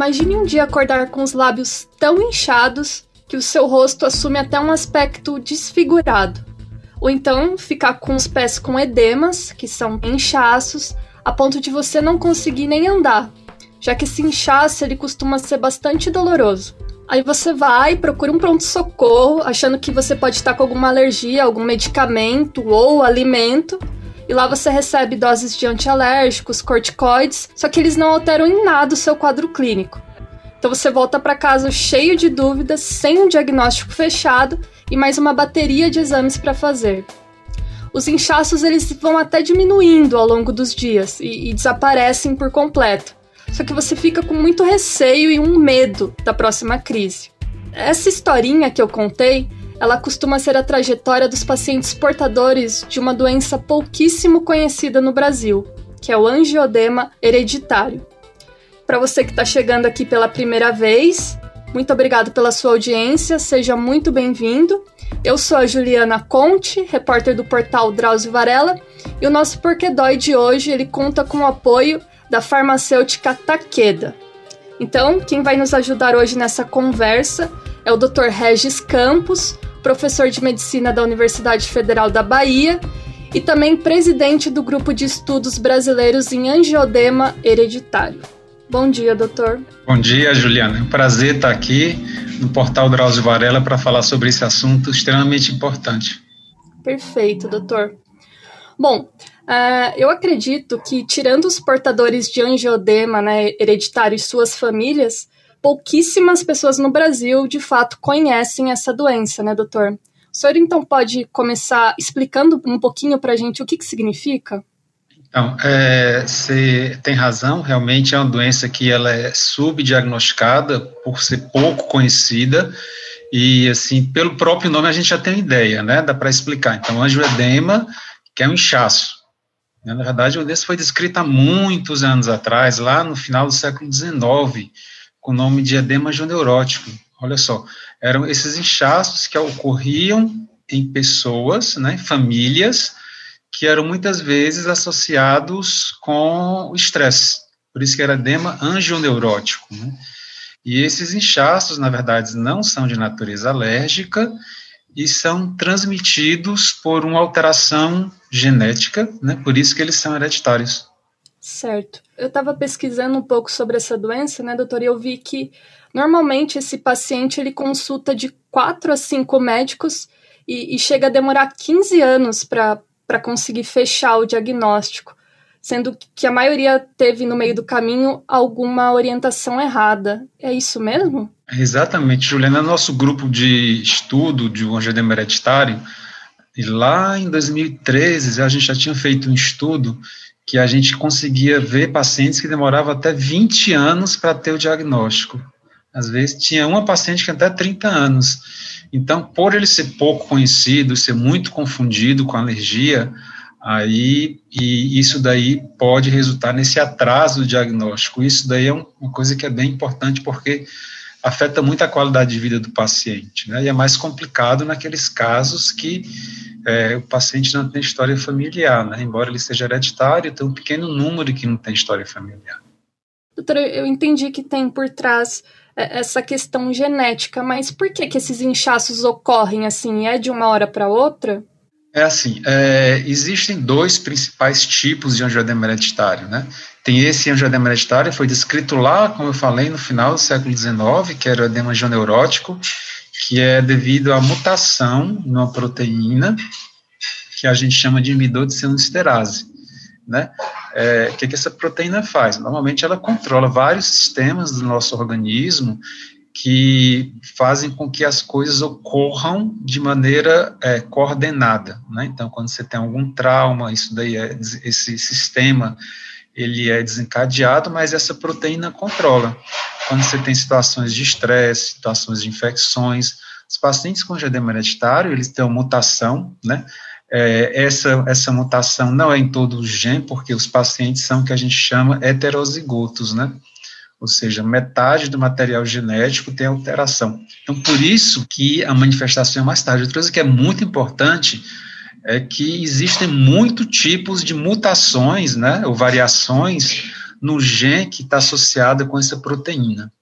Imagine um dia acordar com os lábios tão inchados que o seu rosto assume até um aspecto desfigurado. Ou então ficar com os pés com edemas, que são inchaços, a ponto de você não conseguir nem andar, já que esse inchaço ele costuma ser bastante doloroso. Aí você vai, procura um pronto-socorro, achando que você pode estar com alguma alergia, algum medicamento ou alimento, e lá você recebe doses de antialérgicos, corticoides, só que eles não alteram em nada o seu quadro clínico. Então você volta para casa cheio de dúvidas, sem um diagnóstico fechado e mais uma bateria de exames para fazer. Os inchaços eles vão até diminuindo ao longo dos dias e, e desaparecem por completo. Só que você fica com muito receio e um medo da próxima crise. Essa historinha que eu contei ela costuma ser a trajetória dos pacientes portadores de uma doença pouquíssimo conhecida no Brasil, que é o angiodema hereditário. Para você que está chegando aqui pela primeira vez, muito obrigado pela sua audiência, seja muito bem-vindo. Eu sou a Juliana Conte, repórter do portal Drauzio Varela, e o nosso Porquedói de hoje ele conta com o apoio da farmacêutica Takeda. Então, quem vai nos ajudar hoje nessa conversa é o Dr. Regis Campos, professor de medicina da Universidade Federal da Bahia e também presidente do Grupo de Estudos Brasileiros em Angiodema Hereditário. Bom dia, doutor. Bom dia, Juliana. É um prazer estar aqui no portal Drauzio Varela para falar sobre esse assunto extremamente importante. Perfeito, doutor. Bom, uh, eu acredito que, tirando os portadores de angiodema né, hereditário e suas famílias, pouquíssimas pessoas no Brasil de fato conhecem essa doença, né, doutor? O senhor então pode começar explicando um pouquinho para a gente o que, que significa? Então, é, você tem razão, realmente é uma doença que ela é subdiagnosticada por ser pouco conhecida e, assim, pelo próprio nome a gente já tem ideia, né, dá para explicar. Então, angioedema, que é um inchaço. Na verdade, o doença foi descrita há muitos anos atrás, lá no final do século XIX, com o nome de edema neurótico. Olha só, eram esses inchaços que ocorriam em pessoas, né, famílias, que eram muitas vezes associados com o estresse. Por isso que era edema angioneurótico. Né? E esses inchaços, na verdade, não são de natureza alérgica e são transmitidos por uma alteração genética, né? por isso que eles são hereditários. Certo. Eu estava pesquisando um pouco sobre essa doença, né, doutor, e eu vi que normalmente esse paciente ele consulta de 4 a 5 médicos e, e chega a demorar 15 anos para conseguir fechar o diagnóstico, sendo que a maioria teve no meio do caminho alguma orientação errada. É isso mesmo? Exatamente, Juliana. Nosso grupo de estudo de um angioedema hereditário, e lá em 2013 a gente já tinha feito um estudo que a gente conseguia ver pacientes que demoravam até 20 anos para ter o diagnóstico. Às vezes tinha uma paciente que até 30 anos. Então, por ele ser pouco conhecido, ser muito confundido com alergia, aí e isso daí pode resultar nesse atraso do diagnóstico. Isso daí é uma coisa que é bem importante porque afeta muito a qualidade de vida do paciente, né? E é mais complicado naqueles casos que é, o paciente não tem história familiar, né? Embora ele seja hereditário, tem um pequeno número que não tem história familiar. Doutora, eu entendi que tem por trás é, essa questão genética, mas por que, que esses inchaços ocorrem assim? É de uma hora para outra? É assim, é, existem dois principais tipos de angioedema hereditário, né? Tem esse angioedema hereditário, foi descrito lá, como eu falei, no final do século XIX, que era o edema angioneurótico, que é devido à mutação numa proteína que a gente chama de imidodicianoesterase, né? É, o que, que essa proteína faz? Normalmente ela controla vários sistemas do nosso organismo que fazem com que as coisas ocorram de maneira é, coordenada, né? Então, quando você tem algum trauma, isso daí é esse sistema ele é desencadeado, mas essa proteína controla. Quando você tem situações de estresse, situações de infecções, os pacientes com edema hereditário, eles têm uma mutação, né? É, essa, essa mutação não é em todo o gene, porque os pacientes são o que a gente chama heterozigotos, né? Ou seja, metade do material genético tem alteração. Então, por isso que a manifestação é mais tarde. Outra coisa que é muito importante é que existem muitos tipos de mutações, né, ou variações no gene que está associado com essa proteína.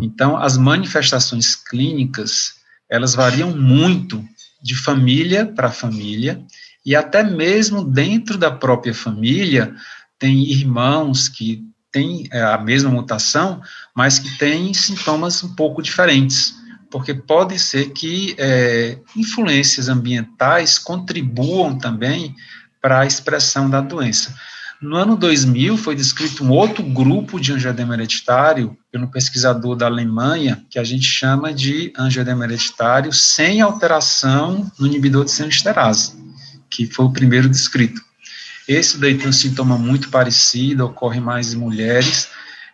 Então, as manifestações clínicas, elas variam muito de família para família, e até mesmo dentro da própria família, tem irmãos que têm é, a mesma mutação, mas que têm sintomas um pouco diferentes, porque pode ser que é, influências ambientais contribuam também para a expressão da doença. No ano 2000, foi descrito um outro grupo de angioedema hereditário pelo pesquisador da Alemanha, que a gente chama de angioedema hereditário sem alteração no inibidor de sinoesterase, que foi o primeiro descrito. Esse daí tem um sintoma muito parecido, ocorre mais em mulheres,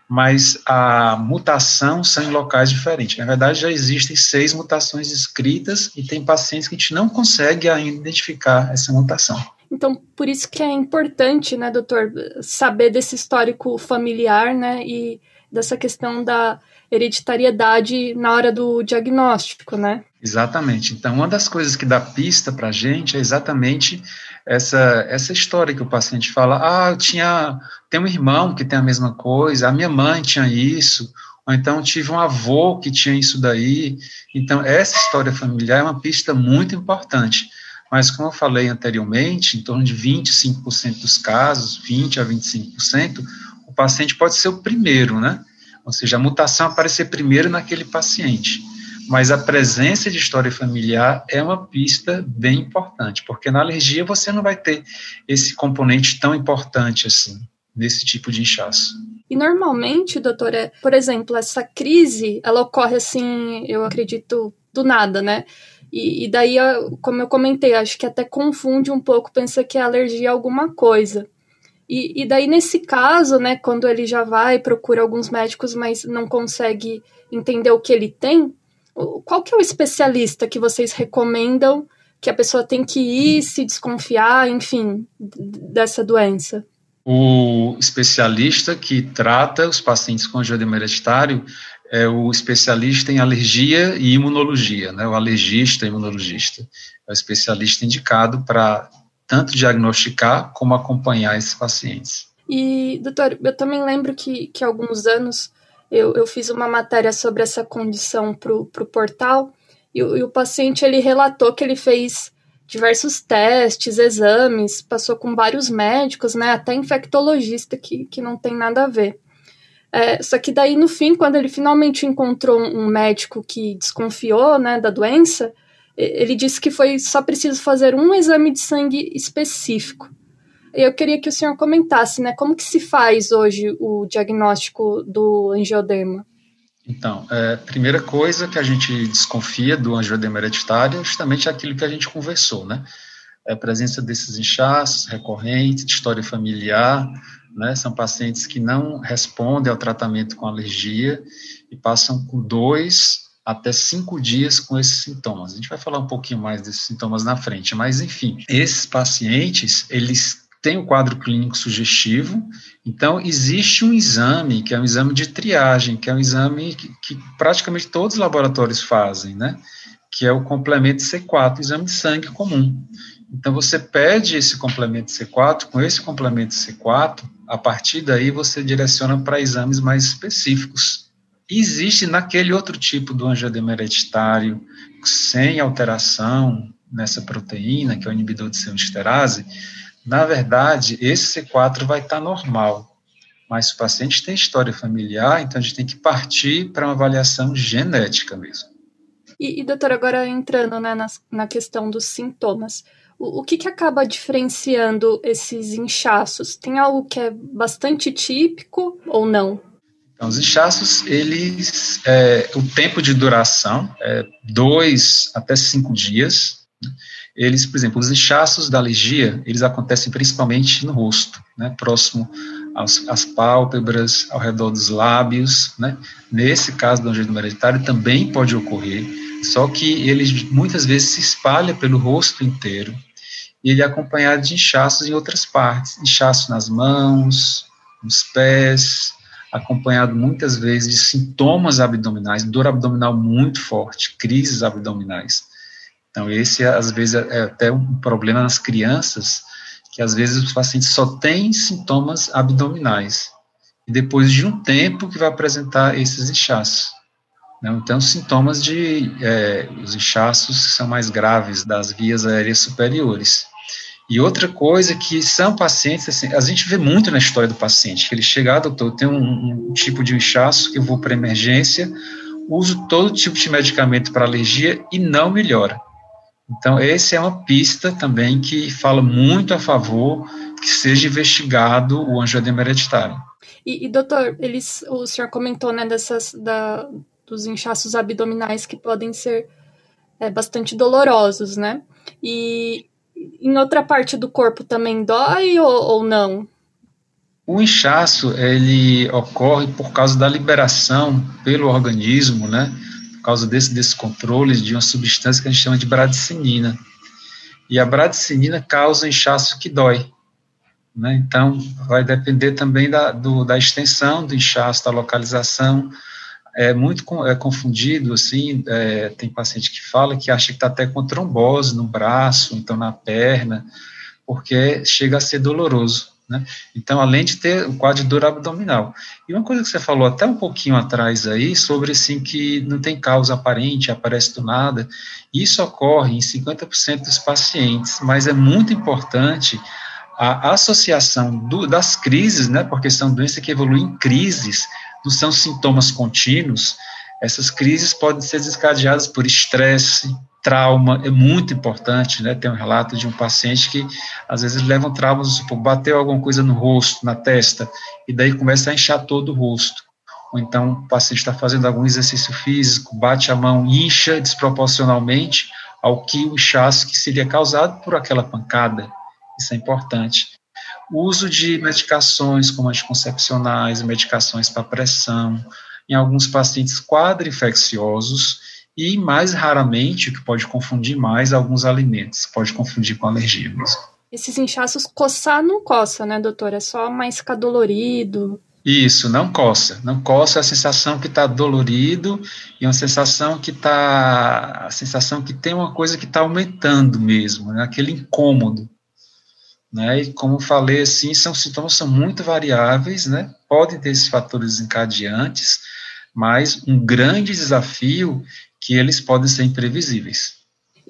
mas a mutação são em locais diferentes. Na verdade, já existem seis mutações descritas e tem pacientes que a gente não consegue ainda identificar essa mutação. Então, por isso que é importante, né, doutor, saber desse histórico familiar, né, e dessa questão da hereditariedade na hora do diagnóstico, né? Exatamente. Então, uma das coisas que dá pista para a gente é exatamente essa, essa história que o paciente fala, ah, eu tinha, tem um irmão que tem a mesma coisa, a minha mãe tinha isso, ou então tive um avô que tinha isso daí. Então, essa história familiar é uma pista muito importante mas como eu falei anteriormente, em torno de 25% dos casos, 20 a 25%, o paciente pode ser o primeiro, né? Ou seja, a mutação aparecer primeiro naquele paciente. Mas a presença de história familiar é uma pista bem importante, porque na alergia você não vai ter esse componente tão importante assim, nesse tipo de inchaço. E normalmente, doutora, por exemplo, essa crise, ela ocorre assim, eu acredito, do nada, né? E, e, daí, como eu comentei, acho que até confunde um pouco, pensa que é alergia a alguma coisa. E, e daí, nesse caso, né, quando ele já vai, procura alguns médicos, mas não consegue entender o que ele tem, qual que é o especialista que vocês recomendam que a pessoa tem que ir, se desconfiar, enfim, dessa doença? O especialista que trata os pacientes com angioedema hereditário é o especialista em alergia e imunologia, né, o alergista imunologista. É o especialista indicado para tanto diagnosticar como acompanhar esses pacientes. E, doutor, eu também lembro que, que há alguns anos eu, eu fiz uma matéria sobre essa condição para o portal e, e o paciente ele relatou que ele fez diversos testes, exames, passou com vários médicos, né, até infectologista que, que não tem nada a ver. É, só que daí, no fim, quando ele finalmente encontrou um médico que desconfiou né, da doença, ele disse que foi só preciso fazer um exame de sangue específico. Eu queria que o senhor comentasse, né, como que se faz hoje o diagnóstico do angiodema? Então, é, primeira coisa que a gente desconfia do angiodema hereditário é justamente aquilo que a gente conversou, né? É a presença desses inchaços recorrentes, de história familiar, né? São pacientes que não respondem ao tratamento com alergia e passam por dois até cinco dias com esses sintomas. A gente vai falar um pouquinho mais desses sintomas na frente, mas enfim, esses pacientes, eles têm o quadro clínico sugestivo, então existe um exame, que é um exame de triagem, que é um exame que, que praticamente todos os laboratórios fazem, né? Que é o complemento C4, exame de sangue comum. Então você pede esse complemento C4, com esse complemento C4, a partir daí você direciona para exames mais específicos. Existe naquele outro tipo do angiodema hereditário, sem alteração nessa proteína, que é o inibidor de senosterase, na verdade, esse C4 vai estar normal. Mas o paciente tem história familiar, então a gente tem que partir para uma avaliação genética mesmo. E, e doutor, agora entrando né, na, na questão dos sintomas, o, o que, que acaba diferenciando esses inchaços? Tem algo que é bastante típico ou não? Então, os inchaços, eles, é, o tempo de duração é dois até cinco dias. Né? Eles, por exemplo, os inchaços da alergia, eles acontecem principalmente no rosto, né, próximo aos, às pálpebras, ao redor dos lábios, né. Nesse caso do angioedema hereditário também pode ocorrer, só que ele muitas vezes se espalha pelo rosto inteiro, e ele é acompanhado de inchaços em outras partes, inchaço nas mãos, nos pés, acompanhado muitas vezes de sintomas abdominais, dor abdominal muito forte, crises abdominais. Então, esse, às vezes, é até um problema nas crianças, que às vezes os pacientes só têm sintomas abdominais. e depois de um tempo que vai apresentar esses inchaços. Né? Então, sintomas de é, os inchaços são mais graves das vias aéreas superiores. E outra coisa que são pacientes, assim, a gente vê muito na história do paciente, que ele chega, ah, doutor, tem um, um tipo de inchaço que eu vou para emergência, uso todo tipo de medicamento para alergia e não melhora. Então, essa é uma pista também que fala muito a favor que seja investigado o angioedema hereditário. E, e doutor, eles, o senhor comentou, né, dessas, da, dos inchaços abdominais que podem ser é, bastante dolorosos, né? E em outra parte do corpo também dói ou, ou não? O inchaço, ele ocorre por causa da liberação pelo organismo, né, por causa desse descontrole de uma substância que a gente chama de bradicinina. E a bradicinina causa inchaço que dói. Né, então, vai depender também da, do, da extensão do inchaço, da localização. É muito é, confundido, assim, é, tem paciente que fala que acha que está até com trombose no braço, então na perna, porque chega a ser doloroso. Né? Então, além de ter o quadro de dor abdominal. E uma coisa que você falou até um pouquinho atrás aí, sobre assim que não tem causa aparente, aparece do nada, isso ocorre em 50% dos pacientes, mas é muito importante a associação do, das crises, né, porque são doenças que evoluem em crises, não são sintomas contínuos, essas crises podem ser desencadeadas por estresse, trauma é muito importante, né? Tem um relato de um paciente que às vezes leva um trauma, tipo, bateu alguma coisa no rosto, na testa, e daí começa a inchar todo o rosto. Ou então o paciente está fazendo algum exercício físico, bate a mão, incha desproporcionalmente ao que o inchaço que seria causado por aquela pancada. Isso é importante. O uso de medicações como anticoncepcionais, medicações para pressão, em alguns pacientes quadro-infecciosos, e mais raramente, o que pode confundir mais, alguns alimentos, pode confundir com alergia mesmo. Esses inchaços coçar não coça, né, doutor? É só mais ficar dolorido. Isso, não coça. Não coça é a sensação que está dolorido e uma sensação que está. A sensação que tem uma coisa que está aumentando mesmo, né? aquele incômodo. Né? E como falei, assim, são sintomas são muito variáveis, né? Podem ter esses fatores encadeantes, mas um grande desafio que eles podem ser imprevisíveis.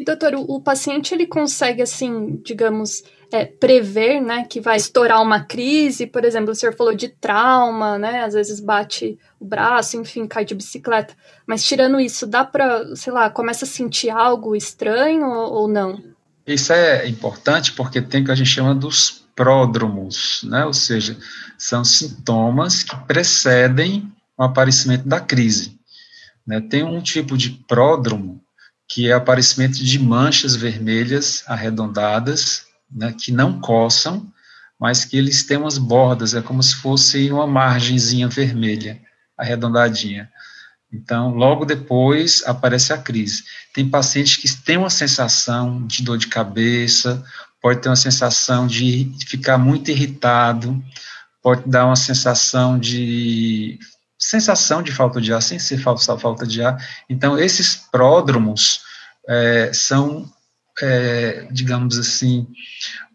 Doutor, o, o paciente ele consegue, assim, digamos, é, prever, né, que vai estourar uma crise, por exemplo, o senhor falou de trauma, né, às vezes bate o braço, enfim, cai de bicicleta, mas tirando isso, dá para, sei lá, começa a sentir algo estranho ou, ou não? Isso é importante porque tem o que a gente chama dos pródromos, né, ou seja, são sintomas que precedem o aparecimento da crise. Né? Tem um tipo de pródromo, que é aparecimento de manchas vermelhas arredondadas, né, que não coçam, mas que eles têm umas bordas, é como se fosse uma margenzinha vermelha, arredondadinha. Então, logo depois aparece a crise. Tem pacientes que têm uma sensação de dor de cabeça, pode ter uma sensação de ficar muito irritado, pode dar uma sensação de sensação de falta de ar, sem ser falta, falta de ar. Então, esses pródromos é, são, é, digamos assim,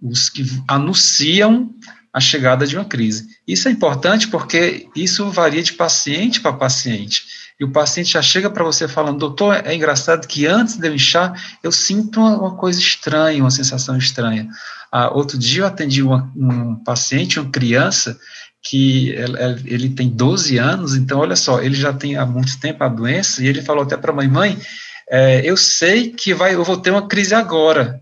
os que anunciam a chegada de uma crise. Isso é importante porque isso varia de paciente para paciente. E o paciente já chega para você falando, doutor, é engraçado que antes de eu inchar, eu sinto uma, uma coisa estranha, uma sensação estranha. Ah, outro dia eu atendi uma, um paciente, uma criança, que ele tem 12 anos, então olha só, ele já tem há muito tempo a doença, e ele falou até para a mãe, mãe, é, eu sei que vai, eu vou ter uma crise agora,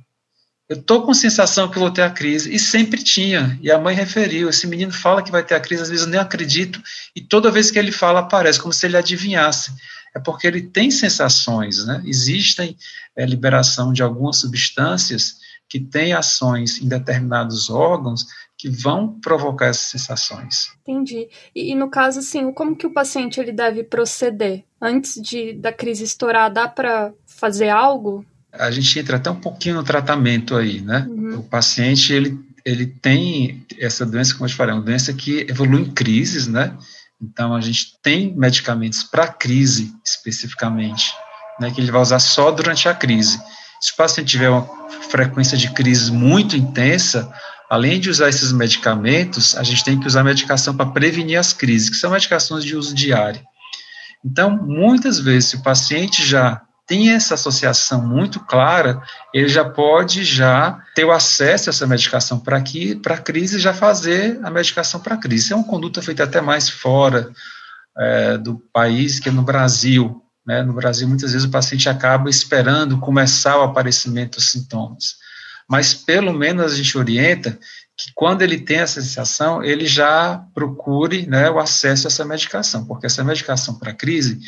eu estou com a sensação que vou ter a crise, e sempre tinha, e a mãe referiu, esse menino fala que vai ter a crise, às vezes eu nem acredito, e toda vez que ele fala aparece, como se ele adivinhasse, é porque ele tem sensações, né, existem é, liberação de algumas substâncias que têm ações em determinados órgãos que vão provocar essas sensações. Entendi. E, e, no caso, assim, como que o paciente ele deve proceder? Antes de, da crise estourar, dá para fazer algo? A gente entra até um pouquinho no tratamento aí, né? Uhum. O paciente, ele, ele tem essa doença, como eu te falei, é uma doença que evolui em crises, né? Então, a gente tem medicamentos para crise, especificamente, né, que ele vai usar só durante a crise. Se o paciente tiver uma frequência de crise muito intensa, além de usar esses medicamentos, a gente tem que usar medicação para prevenir as crises, que são medicações de uso diário. Então, muitas vezes, se o paciente já tem essa associação muito clara, ele já pode já ter o acesso a essa medicação para aqui, para a crise, já fazer a medicação para a crise. É uma conduta feita até mais fora é, do país que no Brasil. Né? No Brasil, muitas vezes o paciente acaba esperando começar o aparecimento dos sintomas. Mas, pelo menos, a gente orienta que quando ele tem essa sensação, ele já procure né, o acesso a essa medicação, porque essa medicação para crise,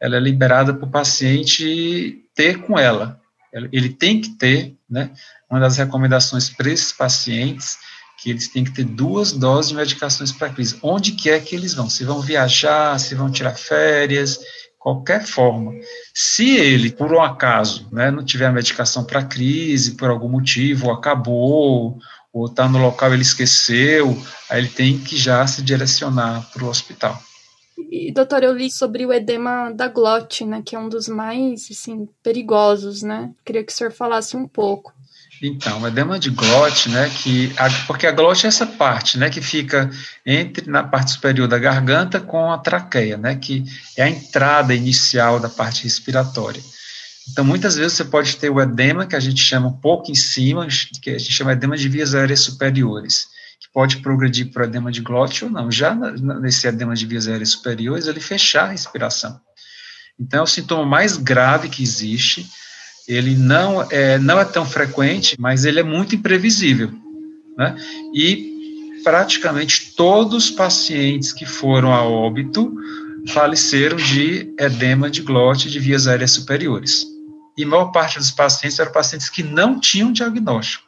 ela é liberada para o paciente ter com ela. Ele tem que ter, né, uma das recomendações para esses pacientes, que eles têm que ter duas doses de medicações para crise, onde quer que eles vão, se vão viajar, se vão tirar férias, qualquer forma. Se ele, por um acaso, né, não tiver a medicação para crise, por algum motivo, ou acabou, ou está no local ele esqueceu, aí ele tem que já se direcionar para o hospital. E, doutor, eu li sobre o edema da glote, né, que é um dos mais, assim, perigosos, né? Queria que o senhor falasse um pouco. Então, edema de glote, né, que a, porque a glote é essa parte, né, que fica entre na parte superior da garganta com a traqueia, né, que é a entrada inicial da parte respiratória. Então, muitas vezes você pode ter o edema, que a gente chama um pouco em cima, que a gente chama edema de vias aéreas superiores, que pode progredir para o edema de glote ou não. Já nesse edema de vias aéreas superiores, ele fechar a respiração. Então, é o sintoma mais grave que existe. Ele não é, não é tão frequente, mas ele é muito imprevisível. Né? E praticamente todos os pacientes que foram a óbito faleceram de edema de glote de vias aéreas superiores e a maior parte dos pacientes eram pacientes que não tinham diagnóstico.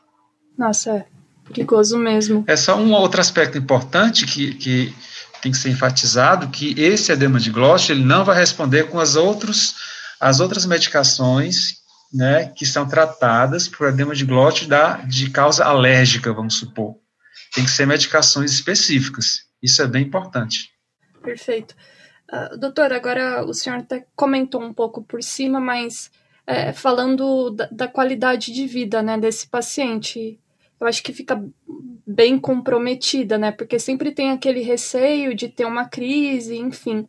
Nossa, é perigoso mesmo. É só um outro aspecto importante que, que tem que ser enfatizado, que esse edema de glote, ele não vai responder com as, outros, as outras medicações né, que são tratadas por edema de glote da, de causa alérgica, vamos supor. Tem que ser medicações específicas. Isso é bem importante. Perfeito. Uh, doutor, agora o senhor até comentou um pouco por cima, mas é, falando da, da, qualidade de vida né, desse paciente. Eu acho que fica bem comprometida, né? Porque sempre tem aquele receio de ter uma crise, enfim.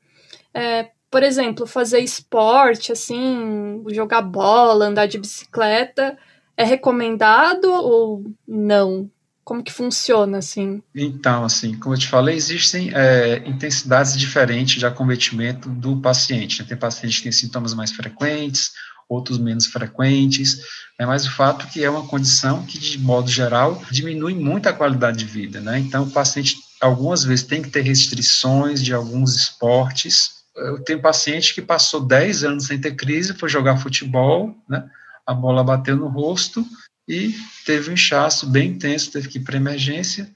É, por exemplo, fazer esporte, assim, jogar bola, andar de bicicleta, é recomendado ou não? Como que funciona, assim? Então, assim, como eu te falei, existem é, intensidades diferentes de acometimento do paciente. Né? Tem paciente que tem sintomas mais frequentes, outros menos frequentes, né, mas o fato é que é uma condição que, de modo geral, diminui muito a qualidade de vida, né, então o paciente, algumas vezes, tem que ter restrições de alguns esportes, eu tenho paciente que passou 10 anos sem ter crise, foi jogar futebol, né, a bola bateu no rosto e teve um inchaço bem intenso, teve que ir para emergência,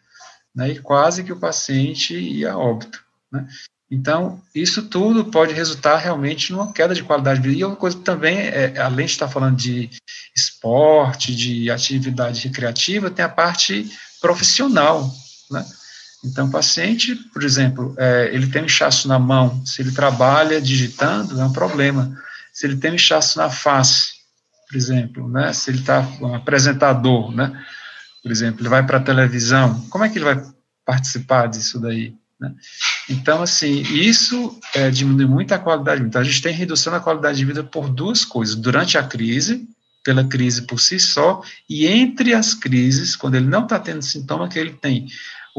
né, e quase que o paciente ia a óbito, né. Então, isso tudo pode resultar realmente numa queda de qualidade de vida. E uma coisa também, é, além de estar falando de esporte, de atividade recreativa, tem a parte profissional, né? Então, o paciente, por exemplo, é, ele tem um inchaço na mão, se ele trabalha digitando, é um problema. Se ele tem um inchaço na face, por exemplo, né? Se ele está um apresentador, né? Por exemplo, ele vai para a televisão, como é que ele vai participar disso daí? Né? Então, assim, isso é, diminui muito a qualidade de vida. Então, a gente tem redução da qualidade de vida por duas coisas: durante a crise, pela crise por si só, e entre as crises, quando ele não está tendo sintoma, que ele tem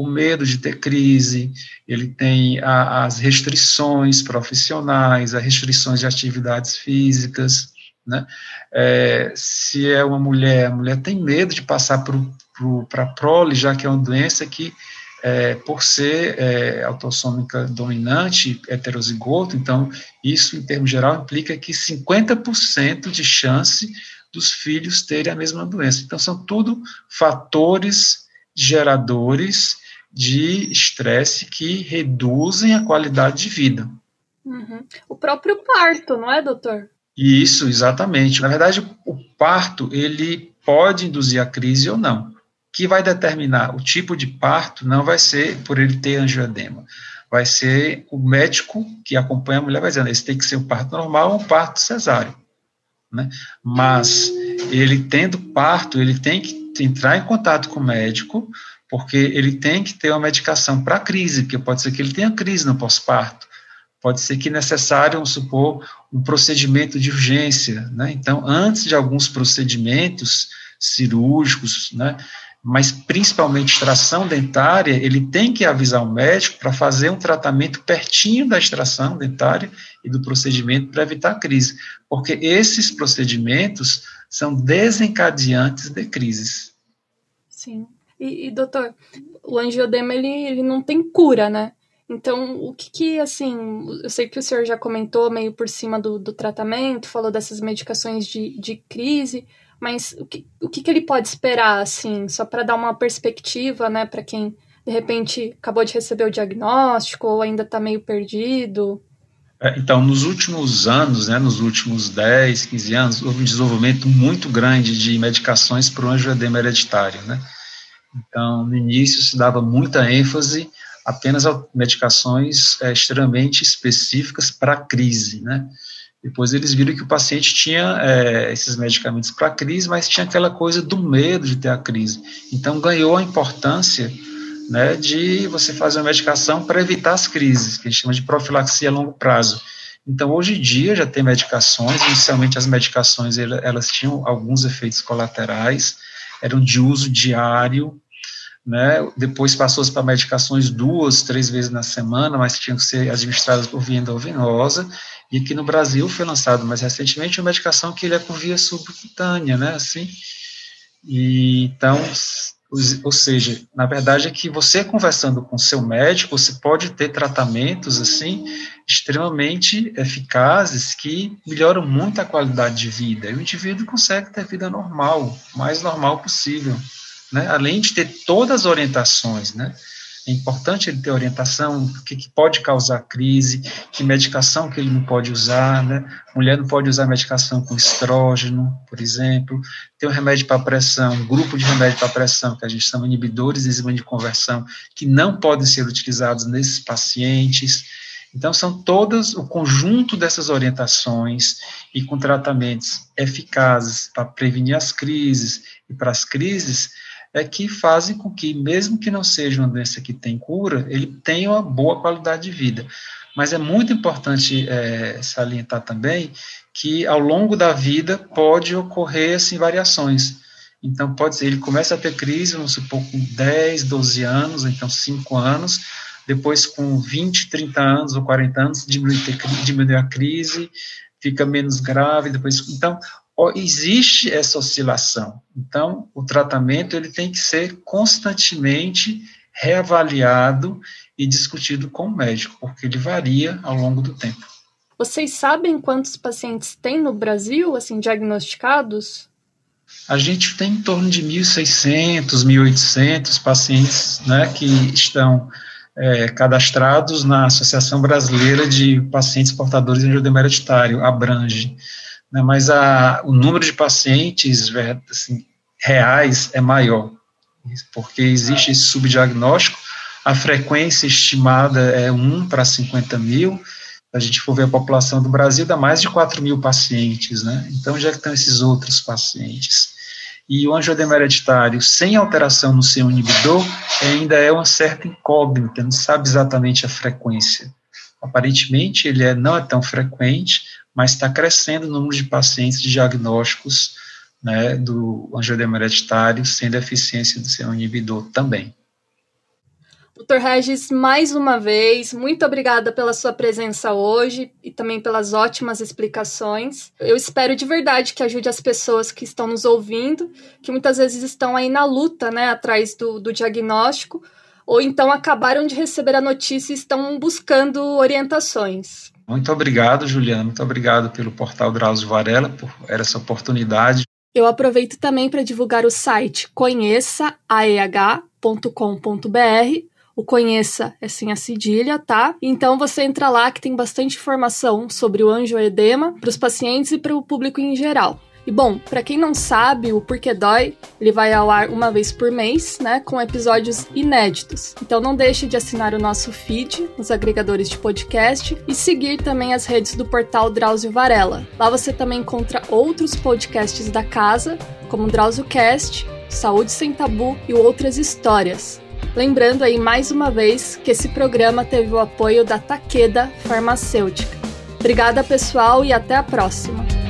o medo de ter crise, ele tem a, as restrições profissionais, as restrições de atividades físicas, né? É, se é uma mulher, a mulher tem medo de passar para a prole, já que é uma doença que é, por ser é, autossômica dominante, heterozigoto, então isso, em termos geral, implica que 50% de chance dos filhos terem a mesma doença. Então, são tudo fatores geradores de estresse que reduzem a qualidade de vida. Uhum. O próprio parto, não é, doutor? Isso, exatamente. Na verdade, o parto, ele pode induzir a crise ou não que vai determinar o tipo de parto não vai ser por ele ter angioedema, vai ser o médico que acompanha a mulher vai dizendo, esse tem que ser um parto normal ou um parto cesáreo, né? Mas ele tendo parto, ele tem que entrar em contato com o médico porque ele tem que ter uma medicação para crise, porque pode ser que ele tenha crise no pós-parto, pode ser que necessário, vamos supor, um procedimento de urgência, né? Então, antes de alguns procedimentos cirúrgicos, né, mas principalmente extração dentária, ele tem que avisar o médico para fazer um tratamento pertinho da extração dentária e do procedimento para evitar crise, porque esses procedimentos são desencadeantes de crises. Sim. E, e doutor, o angiodema ele, ele não tem cura, né? Então, o que que, assim, eu sei que o senhor já comentou meio por cima do, do tratamento, falou dessas medicações de, de crise, mas o que, o que que ele pode esperar, assim, só para dar uma perspectiva, né, para quem, de repente, acabou de receber o diagnóstico ou ainda está meio perdido? É, então, nos últimos anos, né, nos últimos 10, 15 anos, houve um desenvolvimento muito grande de medicações para o angioedema hereditário, né? Então, no início se dava muita ênfase apenas a medicações é, extremamente específicas para crise, né? Depois eles viram que o paciente tinha é, esses medicamentos para crise, mas tinha aquela coisa do medo de ter a crise. Então ganhou a importância né, de você fazer uma medicação para evitar as crises, que a gente chama de profilaxia a longo prazo. Então, hoje em dia, já tem medicações, inicialmente as medicações, elas tinham alguns efeitos colaterais, eram de uso diário, né? Depois passou para medicações duas, três vezes na semana, mas tinham que ser administradas por via endovenosa. E aqui no Brasil foi lançado mais recentemente uma medicação que ele é por via subcutânea, né? Assim. E então, ou seja, na verdade é que você conversando com seu médico, você pode ter tratamentos assim extremamente eficazes que melhoram muito a qualidade de vida. E o indivíduo consegue ter vida normal, mais normal possível né? além de ter todas as orientações, né? É importante ele ter orientação do que, que, pode causar crise, que medicação que ele não pode usar, né? Mulher não pode usar medicação com estrógeno, por exemplo. Tem um remédio para pressão, um grupo de remédio para pressão, que a gente chama inibidores de enzima de conversão, que não podem ser utilizados nesses pacientes. Então, são todas o conjunto dessas orientações e com tratamentos eficazes para prevenir as crises e para as crises, é que fazem com que, mesmo que não seja uma doença que tem cura, ele tenha uma boa qualidade de vida. Mas é muito importante é, salientar também que ao longo da vida pode ocorrer assim, variações. Então, pode ser, ele começa a ter crise, vamos supor, com 10, 12 anos, então 5 anos, depois com 20, 30 anos ou 40 anos, diminui, diminui a crise, fica menos grave, depois, então, existe essa oscilação. Então, o tratamento ele tem que ser constantemente reavaliado e discutido com o médico, porque ele varia ao longo do tempo. Vocês sabem quantos pacientes tem no Brasil, assim, diagnosticados? A gente tem em torno de 1.600, 1.800 pacientes né, que estão é, cadastrados na Associação Brasileira de Pacientes Portadores de Angioedema Hereditário, abrange né, mas a, o número de pacientes assim, reais é maior, porque existe esse subdiagnóstico, a frequência estimada é 1 para 50 mil, se a gente for ver a população do Brasil, dá mais de 4 mil pacientes, né? Então, já estão esses outros pacientes. E o angiodema hereditário, sem alteração no seu inibidor, ainda é uma certa incógnita, não sabe exatamente a frequência. Aparentemente, ele é, não é tão frequente, mas está crescendo o número de pacientes de diagnósticos né, do angiodema hereditário sem deficiência do seu inibidor também. Dr. Regis, mais uma vez, muito obrigada pela sua presença hoje e também pelas ótimas explicações. Eu espero de verdade que ajude as pessoas que estão nos ouvindo, que muitas vezes estão aí na luta, né, atrás do, do diagnóstico, ou então acabaram de receber a notícia e estão buscando orientações. Muito obrigado, Juliana. Muito obrigado pelo portal Drauzio Varela por essa oportunidade. Eu aproveito também para divulgar o site conheçaaeh.com.br. O conheça é sem a cedilha, tá? Então você entra lá que tem bastante informação sobre o angioedema para os pacientes e para o público em geral. E bom, para quem não sabe, o Porquê Dói, ele vai ao ar uma vez por mês, né, com episódios inéditos. Então não deixe de assinar o nosso feed nos agregadores de podcast e seguir também as redes do portal Drauzio Varela. Lá você também encontra outros podcasts da casa, como Drauzio Cast, Saúde Sem Tabu e outras histórias. Lembrando aí mais uma vez que esse programa teve o apoio da Takeda Farmacêutica. Obrigada, pessoal, e até a próxima.